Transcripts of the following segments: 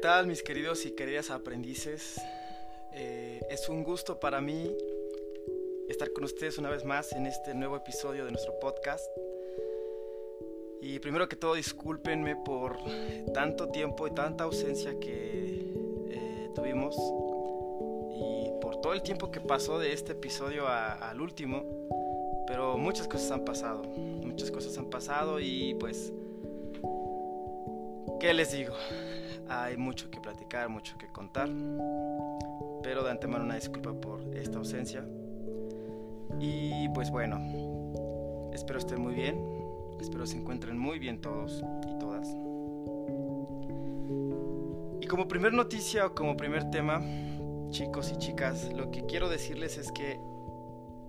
tal mis queridos y queridas aprendices? Eh, es un gusto para mí estar con ustedes una vez más en este nuevo episodio de nuestro podcast. Y primero que todo, discúlpenme por tanto tiempo y tanta ausencia que eh, tuvimos y por todo el tiempo que pasó de este episodio al último. Pero muchas cosas han pasado, muchas cosas han pasado y pues, ¿qué les digo? Hay mucho que platicar, mucho que contar. Pero de antemano una disculpa por esta ausencia. Y pues bueno, espero estén muy bien. Espero se encuentren muy bien todos y todas. Y como primer noticia o como primer tema, chicos y chicas, lo que quiero decirles es que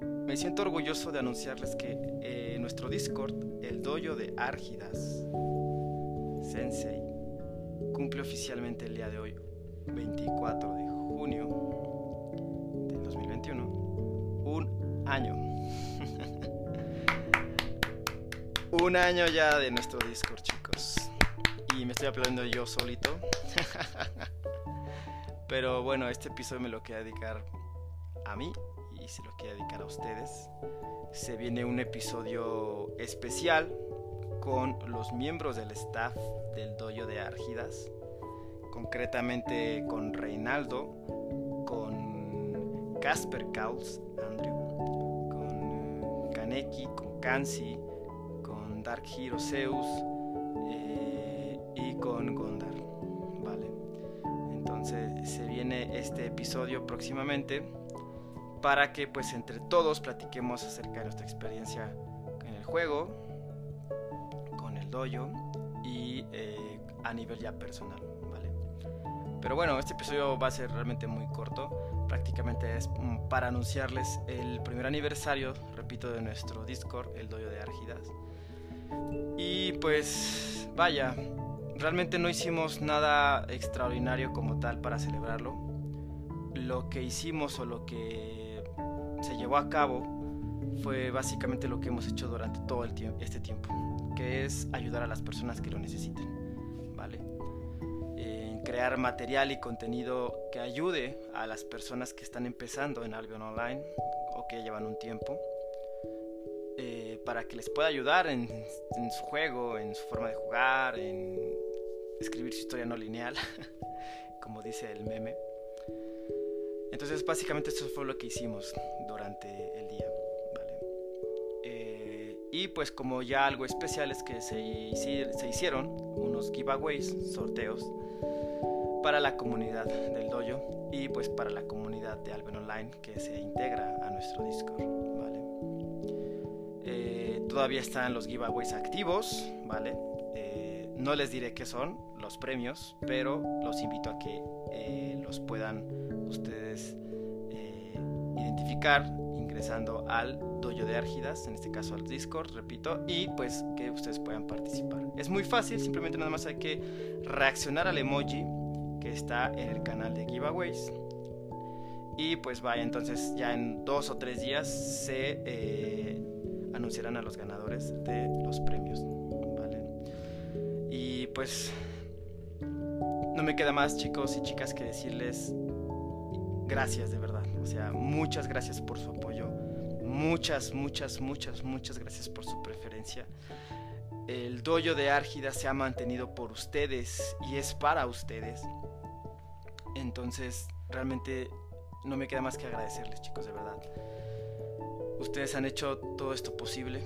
me siento orgulloso de anunciarles que eh, nuestro Discord, el dojo de Árgidas Sensei, cumple oficialmente el día de hoy, 24 de junio del 2021, un año. un año ya de nuestro Discord, chicos. Y me estoy aplaudiendo yo solito. Pero bueno, este episodio me lo quiero dedicar a mí y se lo quiero dedicar a ustedes. Se viene un episodio especial con los miembros del staff del dojo de Argidas, concretamente con Reinaldo, con Casper Kaus, Andrew, con Kaneki, con Kansi, con Dark Hero Zeus eh, y con Gondar. Vale. Entonces se viene este episodio próximamente para que pues entre todos platiquemos acerca de nuestra experiencia en el juego, dojo y eh, a nivel ya personal, ¿vale? Pero bueno, este episodio va a ser realmente muy corto, prácticamente es mm, para anunciarles el primer aniversario, repito, de nuestro Discord, el dojo de Argidas. Y pues vaya, realmente no hicimos nada extraordinario como tal para celebrarlo. Lo que hicimos o lo que se llevó a cabo fue básicamente lo que hemos hecho durante todo el tiempo, este tiempo, es ayudar a las personas que lo necesiten, ¿vale? En crear material y contenido que ayude a las personas que están empezando en Albion Online o que llevan un tiempo, eh, para que les pueda ayudar en, en su juego, en su forma de jugar, en escribir su historia no lineal, como dice el meme. Entonces básicamente eso fue lo que hicimos durante y pues como ya algo especial es que se, se hicieron unos giveaways, sorteos, para la comunidad del dojo y pues para la comunidad de Alben Online que se integra a nuestro Discord. ¿vale? Eh, todavía están los giveaways activos, ¿vale? Eh, no les diré qué son los premios, pero los invito a que los puedan ustedes eh, identificar al dojo de Argidas, en este caso al Discord, repito, y pues que ustedes puedan participar. Es muy fácil, simplemente nada más hay que reaccionar al emoji que está en el canal de giveaways. Y pues vaya, entonces ya en dos o tres días se eh, anunciarán a los ganadores de los premios. ¿vale? Y pues no me queda más chicos y chicas que decirles gracias de verdad. O sea, muchas gracias por su apoyo. Muchas, muchas, muchas, muchas gracias por su preferencia. El dojo de Árgida se ha mantenido por ustedes y es para ustedes. Entonces, realmente no me queda más que agradecerles, chicos, de verdad. Ustedes han hecho todo esto posible.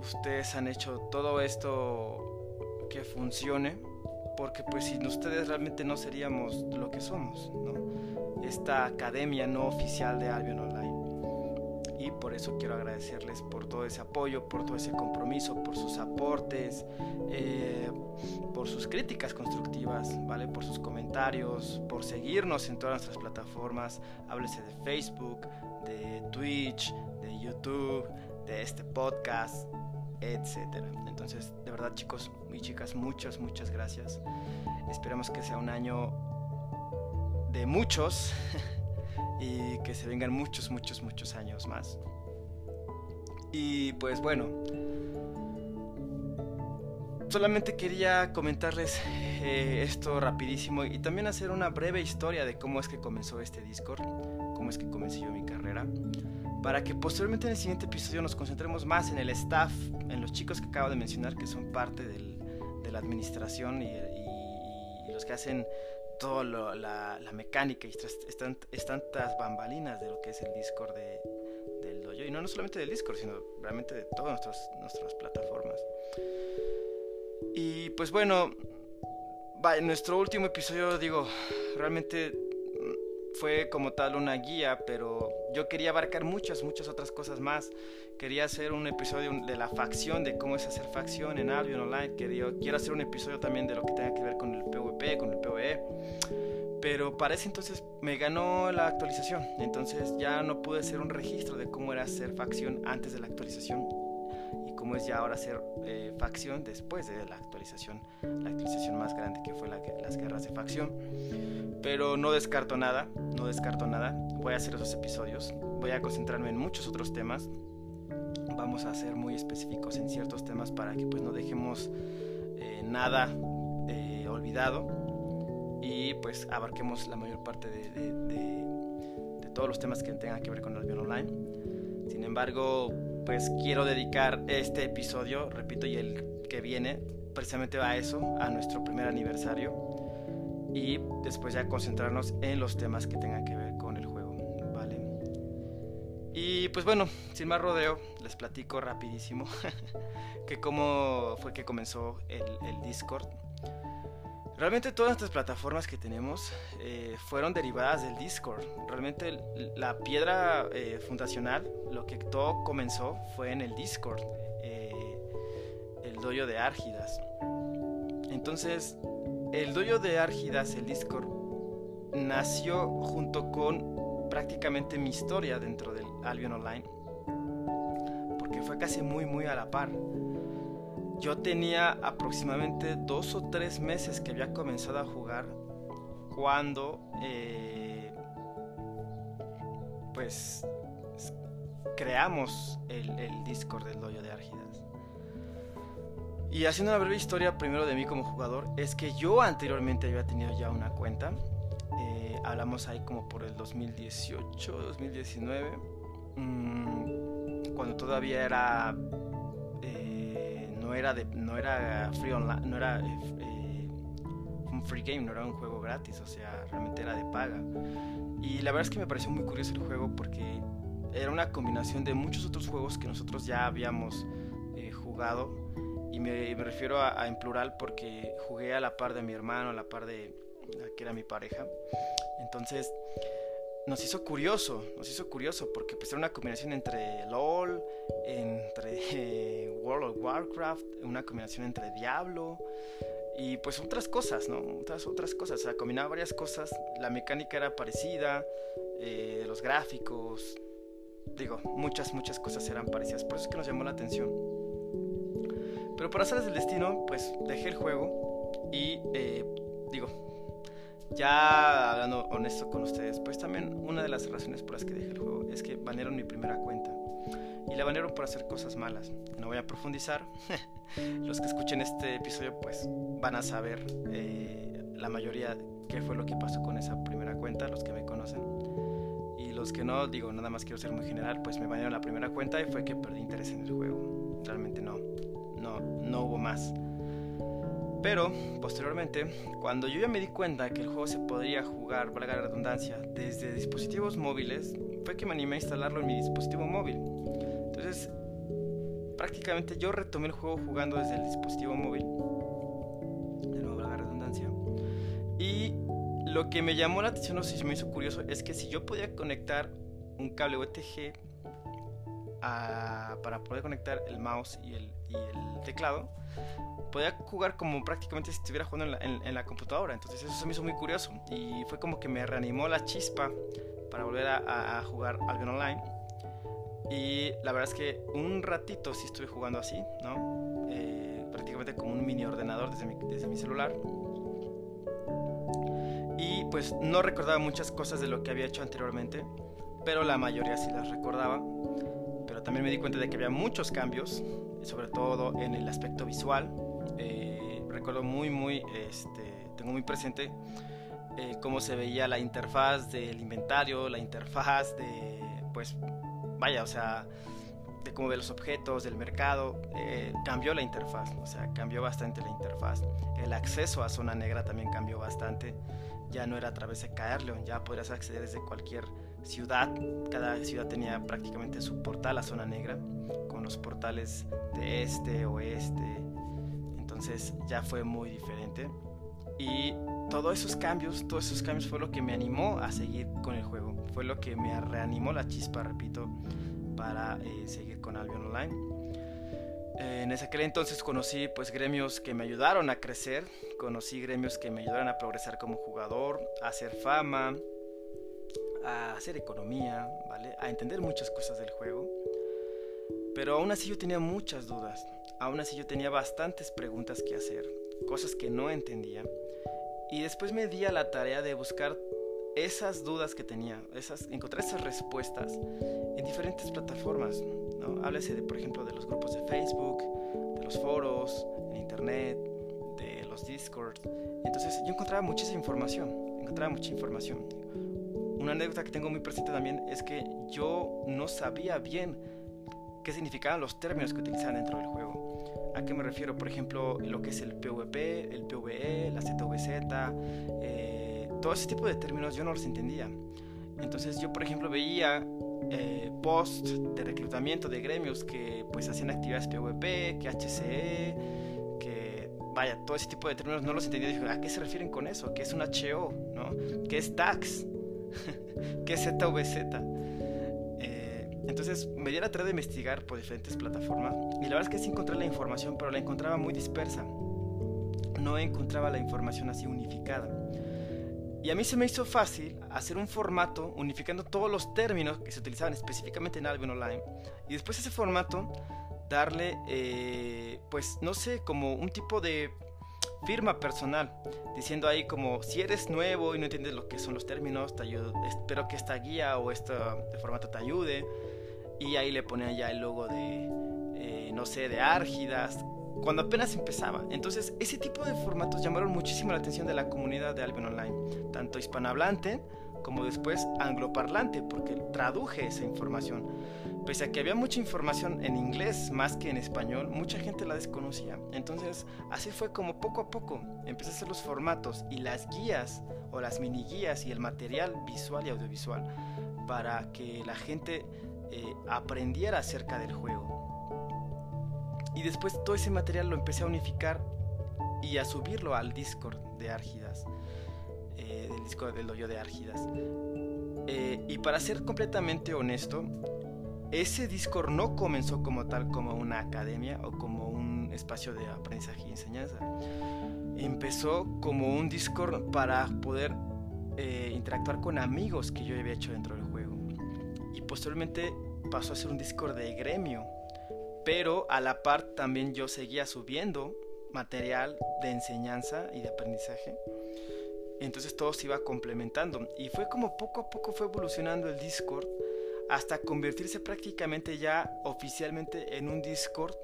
Ustedes han hecho todo esto que funcione. Porque pues sin ustedes realmente no seríamos lo que somos, ¿no? Esta academia no oficial de Albion Online. Y por eso quiero agradecerles por todo ese apoyo, por todo ese compromiso, por sus aportes, eh, por sus críticas constructivas, ¿vale? Por sus comentarios, por seguirnos en todas nuestras plataformas. Háblese de Facebook, de Twitch, de YouTube, de este podcast, etcétera. Entonces, de verdad, chicos y chicas, muchas, muchas gracias. Esperamos que sea un año de muchos y que se vengan muchos, muchos, muchos años más. Y pues bueno, solamente quería comentarles eh, esto rapidísimo y también hacer una breve historia de cómo es que comenzó este Discord, cómo es que comencé yo mi carrera, para que posteriormente en el siguiente episodio nos concentremos más en el staff, en los chicos que acabo de mencionar que son parte del, de la administración y, y, los que hacen toda la, la, mecánica y están, tantas bambalinas de lo que es el Discord de, del dojo. Y no, no solamente del Discord sino realmente de todas nuestras, nuestras plataformas. Y pues bueno en nuestro último episodio digo realmente fue como tal una guía, pero yo quería abarcar muchas, muchas otras cosas más. Quería hacer un episodio de la facción, de cómo es hacer facción en Albion Online. Quería, quiero hacer un episodio también de lo que tenga que ver con el PvP, con el PvE. Pero para ese entonces me ganó la actualización. Entonces ya no pude hacer un registro de cómo era hacer facción antes de la actualización y cómo es ya ahora hacer eh, facción después de la actualización, la actualización más grande que fue la, las guerras de facción. Pero no descarto nada, no descarto nada. Voy a hacer esos episodios, voy a concentrarme en muchos otros temas. Vamos a ser muy específicos en ciertos temas para que pues no dejemos eh, nada eh, olvidado y pues abarquemos la mayor parte de, todos los temas que tengan que ver con el avión online. Sin embargo, pues quiero dedicar este episodio, repito, y el que viene, precisamente a eso, a nuestro primer aniversario. Y después ya concentrarnos en los temas que tengan que ver con el juego, ¿vale? Y pues bueno, sin más rodeo, les platico rapidísimo que cómo fue que comenzó el, Discord. Realmente todas estas plataformas que tenemos eh, fueron derivadas del Discord. Realmente la piedra eh, fundacional, lo que todo comenzó fue en el Discord, eh, el doyo de Árgidas. Entonces, el doyo de Árgidas, el Discord, nació junto con prácticamente mi historia dentro del Albion Online, porque fue casi muy, muy a la par yo tenía aproximadamente dos o tres meses que había comenzado a jugar cuando eh, pues creamos el, Discord del dojo de Argidas. Y haciendo una breve historia primero de mí como jugador, es que yo anteriormente había tenido ya una cuenta. Eh, hablamos ahí como por el 2018, 2019, mm, cuando todavía era no era no era free online, no era eh, un free game, no era un juego gratis, o sea, realmente era de paga. Y la verdad es que me pareció muy curioso el juego porque era una combinación de muchos otros juegos que nosotros ya habíamos eh, jugado y me, refiero a, en plural porque jugué a la par de mi hermano, a la par de la que era mi pareja. Entonces, nos hizo curioso, nos hizo curioso porque pues era una combinación entre LOL, entre eh, World of Warcraft, una combinación entre Diablo y pues otras cosas, ¿no? Otras, otras cosas, o sea, combinaba varias cosas, la mecánica era parecida, eh, los gráficos, digo, muchas, muchas cosas eran parecidas, por eso es que nos llamó la atención. Pero por hacerles del destino, pues dejé el juego y eh, digo, ya hablando honesto con ustedes, pues también una de las razones por las que dejé el juego es que banearon mi primera cuenta. Y la banearon por hacer cosas malas. No voy a profundizar. los que escuchen este episodio pues van a saber eh, la mayoría qué fue lo que pasó con esa primera cuenta, los que me conocen. Y los que no, digo, nada más quiero ser muy general, pues me banearon la primera cuenta y fue que perdí interés en el juego. Realmente no, no, no hubo más. Pero, posteriormente, cuando yo ya me di cuenta que el juego se podría jugar, valga la redundancia, desde dispositivos móviles, fue que me animé a instalarlo en mi dispositivo móvil. Entonces, prácticamente yo retomé el juego jugando desde el dispositivo móvil. De nuevo, la redundancia. Y lo que me llamó la atención, o si me hizo curioso, es que si yo podía conectar un cable UTG para poder conectar el mouse y el, teclado, podía jugar como prácticamente si estuviera jugando en la, computadora. Entonces eso se me hizo muy curioso y fue como que me reanimó la chispa para volver a, jugar algo online. Y la verdad es que un ratito sí estuve jugando así, ¿no? Eh, prácticamente como un mini ordenador desde mi celular. Y pues no recordaba muchas cosas de lo que había hecho anteriormente, pero la mayoría sí las recordaba. También me di cuenta de que había muchos cambios, sobre todo en el aspecto visual eh, recuerdo muy, muy, este, tengo muy presente eh, cómo se veía la interfaz del inventario, la interfaz de, pues, vaya, o sea, de cómo ve los objetos, del mercado, eh, cambió la interfaz, o sea, cambió bastante la interfaz. El acceso a zona negra también cambió bastante, ya no era a través de Caerleon, ya podrías acceder desde cualquier ciudad, cada ciudad tenía prácticamente su portal a zona negra, con los portales de este, oeste, entonces ya fue muy diferente. Y todos esos cambios, todos esos cambios fue lo que me animó a seguir con el juego, fue lo que me reanimó la chispa, repito, para eh, seguir con Albion Online. En ese aquel entonces conocí pues gremios que me ayudaron a crecer, conocí gremios que me ayudaron a progresar como jugador, a hacer fama, a hacer economía, ¿vale? A entender muchas cosas del juego. Pero aún así yo tenía muchas dudas, aún así yo tenía bastantes preguntas que hacer, cosas que no entendía. Y después me di a la tarea de buscar esas dudas que tenía, esas, encontrar esas respuestas en diferentes plataformas. ¿no? Háblese, de, por ejemplo, de los grupos de Facebook, de los foros, en Internet, de los Discord. Entonces yo encontraba muchísima información, encontraba mucha información. Una anécdota que tengo muy presente también es que yo no sabía bien qué significaban los términos que utilizaban dentro del juego. ¿A qué me refiero? Por ejemplo, lo que es el PvP, el PvE, la ZVZ, eh, todo ese tipo de términos yo no los entendía. Entonces yo, por ejemplo, veía eh, post de reclutamiento de gremios que pues hacían actividades PvP, que HCE, que vaya, todo ese tipo de términos no los entendía. Dije, ¿a qué se refieren con eso? ¿Qué es un HO? ¿no? ¿Qué es DAX? ¿Qué es ZVZ? Entonces me di la tarea de investigar por diferentes plataformas y la verdad es que sí encontré la información, pero la encontraba muy dispersa. No encontraba la información así unificada. Y a mí se me hizo fácil hacer un formato unificando todos los términos que se utilizaban específicamente en Albion Online. Y después ese formato darle, eh, pues no sé, como un tipo de firma personal, diciendo ahí como si eres nuevo y no entiendes lo que son los términos, te ayudo, espero que esta guía o este formato te ayude y ahí le ponían ya el logo de, eh, no sé, de Árgidas, cuando apenas empezaba. Entonces, ese tipo de formatos llamaron muchísimo la atención de la comunidad de Albion Online, tanto hispanohablante como después angloparlante, porque traduje esa información. Pese a que había mucha información en inglés más que en español, mucha gente la desconocía. Entonces, así fue como poco a poco empecé a hacer los formatos y las guías o las mini guías y el material visual y audiovisual para que la gente eh, aprendiera acerca del juego. Y después todo ese material lo empecé a unificar y a subirlo al Discord de Argidas, eh, del Discord del hoyo de Argidas. Eh, y para ser completamente honesto, ese Discord no comenzó como tal como una academia o como un espacio de aprendizaje y enseñanza. Empezó como un Discord para poder interactuar con amigos que yo había hecho dentro del juego y posteriormente pasó a ser un Discord de gremio. Pero a la par también yo seguía subiendo material de enseñanza y de aprendizaje. Entonces todo se iba complementando y fue como poco a poco fue evolucionando el Discord hasta convertirse prácticamente ya oficialmente en un Discord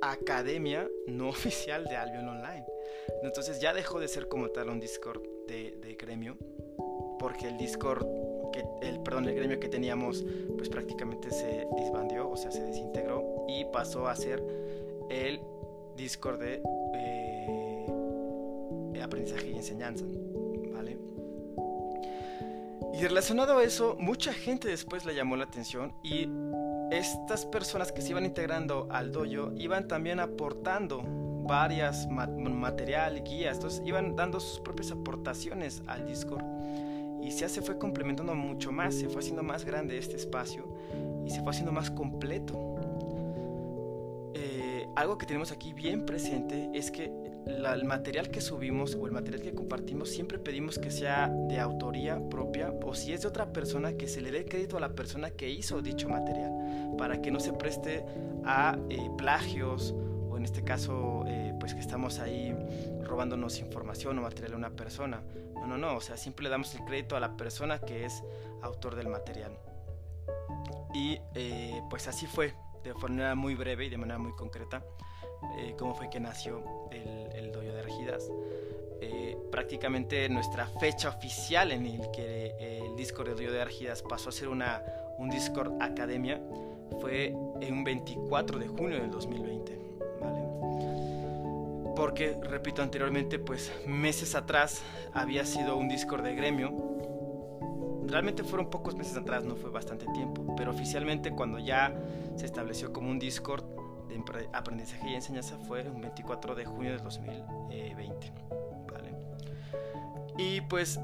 academia no oficial de Albion Online. Entonces ya dejó de ser como tal un Discord de, gremio porque el Discord el, perdón, el gremio que teníamos pues prácticamente se disbandió, o sea, se desintegró y pasó a ser el Discord de eh, aprendizaje y enseñanza. Y relacionado a eso, mucha gente después le llamó la atención y estas personas que se iban integrando al dojo iban también aportando varias material, guías, entonces iban dando sus propias aportaciones al Discord y ya se fue complementando mucho más, se fue haciendo más grande este espacio y se fue haciendo más completo. Eh, algo que tenemos aquí bien presente es que el material que subimos o el material que compartimos siempre pedimos que sea de autoría propia o si es de otra persona que se le dé crédito a la persona que hizo dicho material para que no se preste a eh, plagios o en este caso eh, pues que estamos ahí robándonos información o material a una persona no, no, no, o sea, siempre le damos el crédito a la persona que es autor del material. Y eh, pues así fue, de manera muy breve y de manera muy concreta. Eh, cómo fue que nació el, el dojo de Argidas. Eh, prácticamente nuestra fecha oficial en el que el Discord del dojo de Argidas pasó a ser una, un Discord Academia fue en un 24 de junio del 2020. ¿vale? Porque, repito anteriormente, pues meses atrás había sido un Discord de gremio. Realmente fueron pocos meses atrás, no fue bastante tiempo, pero oficialmente cuando ya se estableció como un Discord de aprendizaje y enseñanza fue un 24 de junio del 2020. ¿vale? Y pues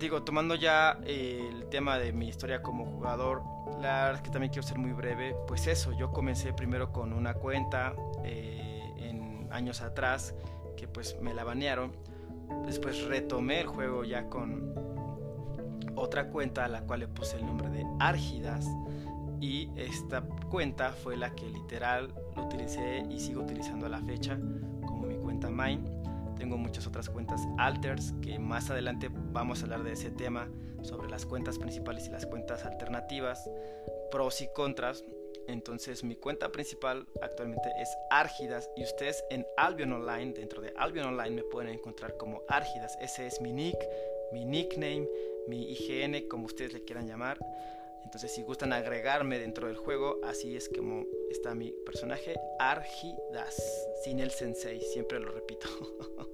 digo, tomando ya el tema de mi historia como jugador, la verdad es que también quiero ser muy breve. Pues eso, yo comencé primero con una cuenta eh, en años atrás que pues me la banearon. Después retomé el juego ya con otra cuenta a la cual le puse el nombre de Argidas. Y esta cuenta fue la que literal lo utilicé y sigo utilizando a la fecha como mi cuenta Mine. Tengo muchas otras cuentas alters que más adelante vamos a hablar de ese tema sobre las cuentas principales y las cuentas alternativas, pros y contras. Entonces mi cuenta principal actualmente es Argidas y ustedes en Albion Online, dentro de Albion Online me pueden encontrar como Argidas. Ese es mi nick, mi nickname, mi IGN, como ustedes le quieran llamar. Entonces si gustan agregarme dentro del juego, así es como está mi personaje, Argidas, sin el sensei, siempre lo repito.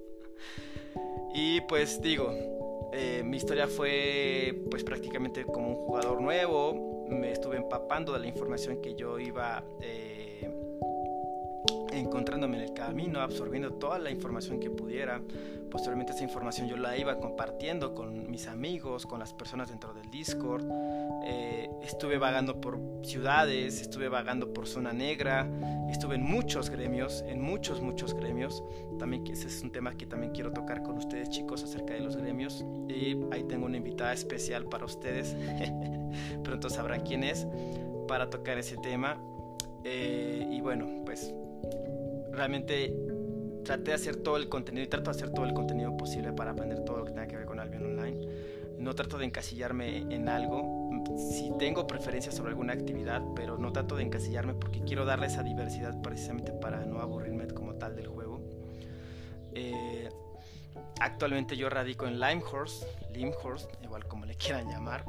y pues digo, eh, mi historia fue pues prácticamente como un jugador nuevo, me estuve empapando de la información que yo iba eh, encontrándome en el camino, absorbiendo toda la información que pudiera. Posteriormente esa información yo la iba compartiendo con mis amigos, con las personas dentro del Discord. Eh, estuve vagando por ciudades, estuve vagando por zona negra, estuve en muchos gremios, en muchos, muchos gremios. También ese es un tema que también quiero tocar con ustedes chicos acerca de los gremios. Y ahí tengo una invitada especial para ustedes. Pronto sabrán quién es para tocar ese tema. Eh, y bueno, pues realmente traté de hacer todo el contenido y trato de hacer todo el contenido posible para aprender todo lo que tenga que ver con Albion Online. No trato de encasillarme en algo. Si tengo preferencias sobre alguna actividad, pero no trato de encasillarme porque quiero darle esa diversidad precisamente para no aburrirme como tal del juego. Eh, actualmente yo radico en Limehorst, Limehorst, igual como le quieran llamar.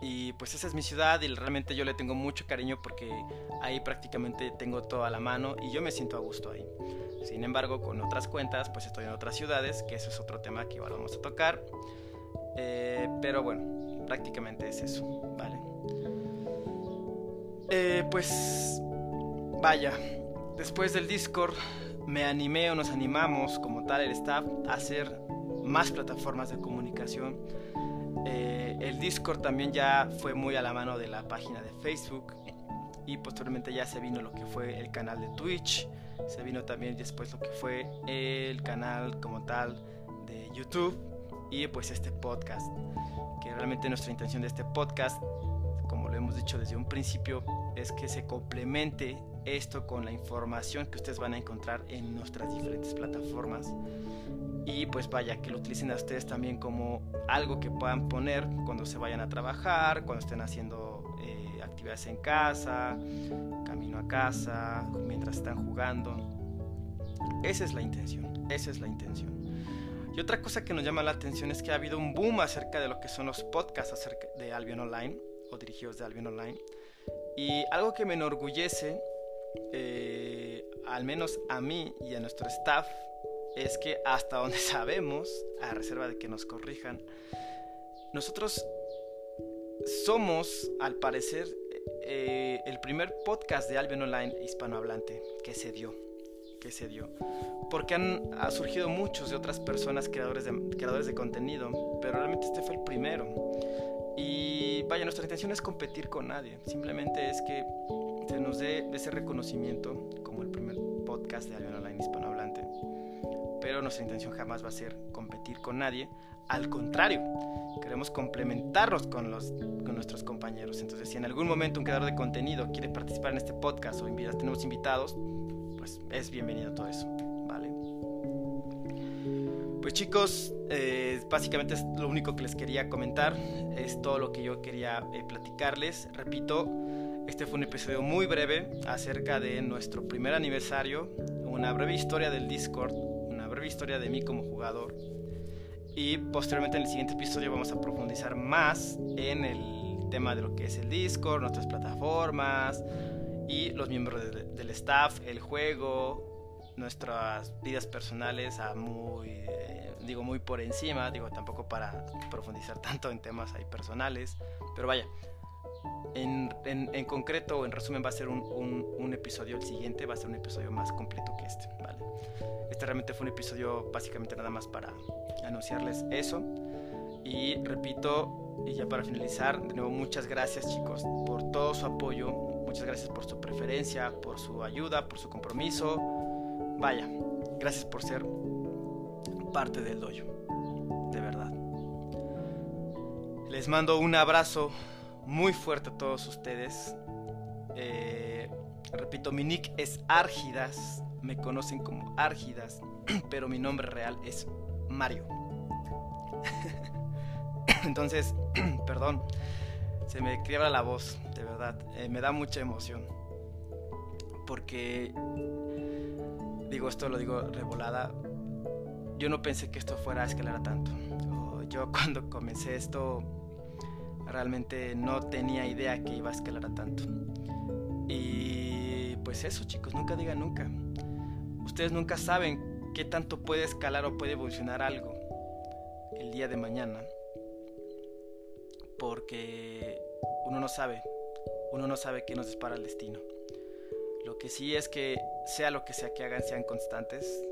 Y pues esa es mi ciudad y realmente yo le tengo mucho cariño porque ahí prácticamente tengo todo a la mano y yo me siento a gusto ahí. Sin embargo, con otras cuentas, pues estoy en otras ciudades, que eso es otro tema que igual vamos a tocar. Eh, pero bueno, prácticamente es eso, ¿vale? Eh, pues vaya, después del Discord me animé o nos animamos como tal el staff a hacer más plataformas de comunicación eh, el Discord también ya fue muy a la mano de la página de Facebook y posteriormente ya se vino lo que fue el canal de Twitch, se vino también después lo que fue el canal como tal de YouTube y pues este podcast, que realmente nuestra intención de este podcast, como lo hemos dicho desde un principio, es que se complemente esto con la información que ustedes van a encontrar en nuestras diferentes plataformas y pues vaya, que lo utilicen a ustedes también como algo que puedan poner cuando se vayan a trabajar, cuando estén haciendo eh, actividades en casa, camino a casa, mientras están jugando. Esa es la intención, esa es la intención. Y otra cosa que nos llama la atención es que ha habido un boom acerca de lo que son los podcasts acerca de Albion Online o dirigidos de Albion Online. Y algo que me enorgullece, eh, al menos a mí y a nuestro staff, es que hasta donde sabemos, a reserva de que nos corrijan, nosotros somos, al parecer, eh, el primer podcast de Albion Online hispanohablante que se dio. Que se dio. Porque han ha surgido muchos de otras personas creadores de, creadores de contenido, pero realmente este fue el primero. Y vaya, nuestra intención es competir con nadie. Simplemente es que se nos dé ese reconocimiento como el primer podcast de Albion Online hispanohablante pero nuestra intención jamás va a ser competir con nadie. Al contrario, queremos complementarnos con, los, con nuestros compañeros. Entonces, si en algún momento un creador de contenido quiere participar en este podcast o tenemos invitados, pues es bienvenido todo eso, ¿vale? Pues chicos, eh, básicamente es lo único que les quería comentar, es todo lo que yo quería eh, platicarles. Repito, Este fue un episodio muy breve acerca de nuestro primer aniversario, una breve historia del Discord, breve historia de mí como jugador. Y posteriormente en el siguiente episodio vamos a profundizar más en el tema de lo que es el Discord, nuestras plataformas y los miembros del staff, el juego, nuestras vidas personales a muy, eh, digo, muy por encima, digo, tampoco para profundizar tanto en temas ahí personales, pero vaya, en, en, concreto, en resumen, va a ser un, un, episodio, el siguiente va a ser un episodio más completo que este, ¿vale? Este realmente fue un episodio básicamente nada más para anunciarles eso. Y repito, y ya para finalizar, de nuevo muchas gracias chicos por todo su apoyo, muchas gracias por su preferencia, por su ayuda, por su compromiso. Vaya, gracias por ser parte del dojo, de verdad. Les mando un abrazo muy fuerte a todos ustedes. Eh, repito, mi nick es Argidas, me conocen como Argidas, pero mi nombre real es Mario. Entonces, perdón, se me quiebra la voz, de verdad, eh, me da mucha emoción. Porque, digo esto, lo digo revolada, yo no pensé que esto fuera a escalar tanto. Yo cuando comencé esto realmente no tenía idea que iba a escalar a tanto. Y pues eso chicos, nunca digan nunca. Ustedes nunca saben qué tanto puede escalar o puede evolucionar algo el día de mañana. Porque uno no sabe, uno no sabe qué nos dispara el destino. Lo que sí es que sea lo que sea que hagan, sean constantes.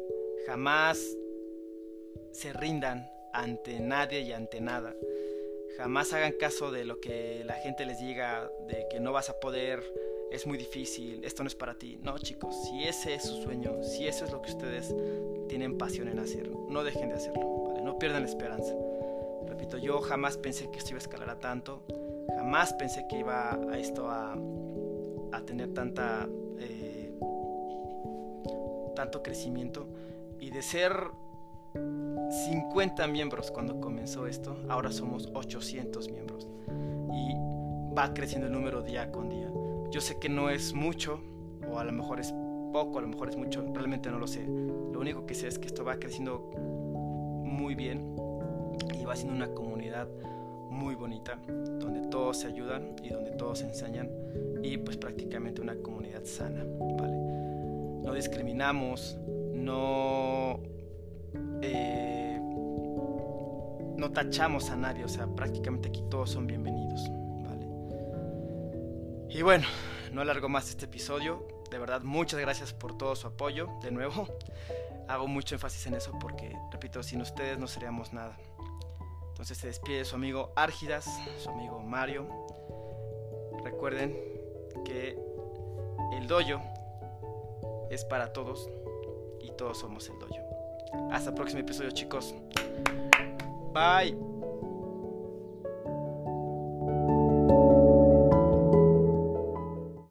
Jamás se rindan ante nadie y ante nada Jamás hagan caso de lo que la gente les diga, de que no vas a poder, es muy difícil, esto no es para ti. No, chicos, si ese es su sueño, si eso es lo que ustedes tienen pasión en hacer, no dejen de hacerlo, ¿vale? No pierdan la esperanza. Repito, yo jamás pensé que esto iba a escalar a tanto, jamás pensé que iba a esto a, a tener tanta, eh, tanto crecimiento y de ser 50 miembros cuando comenzó esto, ahora somos 800 miembros y va creciendo el número día con día. Yo sé que no es mucho, o a lo mejor es poco, a lo mejor es mucho, realmente no lo sé. Lo único que sé es que esto va creciendo muy bien y va siendo una comunidad muy bonita, donde todos se ayudan y donde todos se enseñan y pues prácticamente una comunidad sana, ¿vale? No discriminamos, no... Eh, no tachamos a nadie, o sea, prácticamente aquí todos son bienvenidos. Y bueno, no alargo más este episodio, de verdad muchas gracias por todo su apoyo, de nuevo, hago mucho énfasis en eso porque, repito, sin ustedes no seríamos nada. Entonces se despide su amigo Árgidas, su amigo Mario. Recuerden que el dojo es para todos y todos somos el dojo. Hasta el próximo episodio chicos. Bye.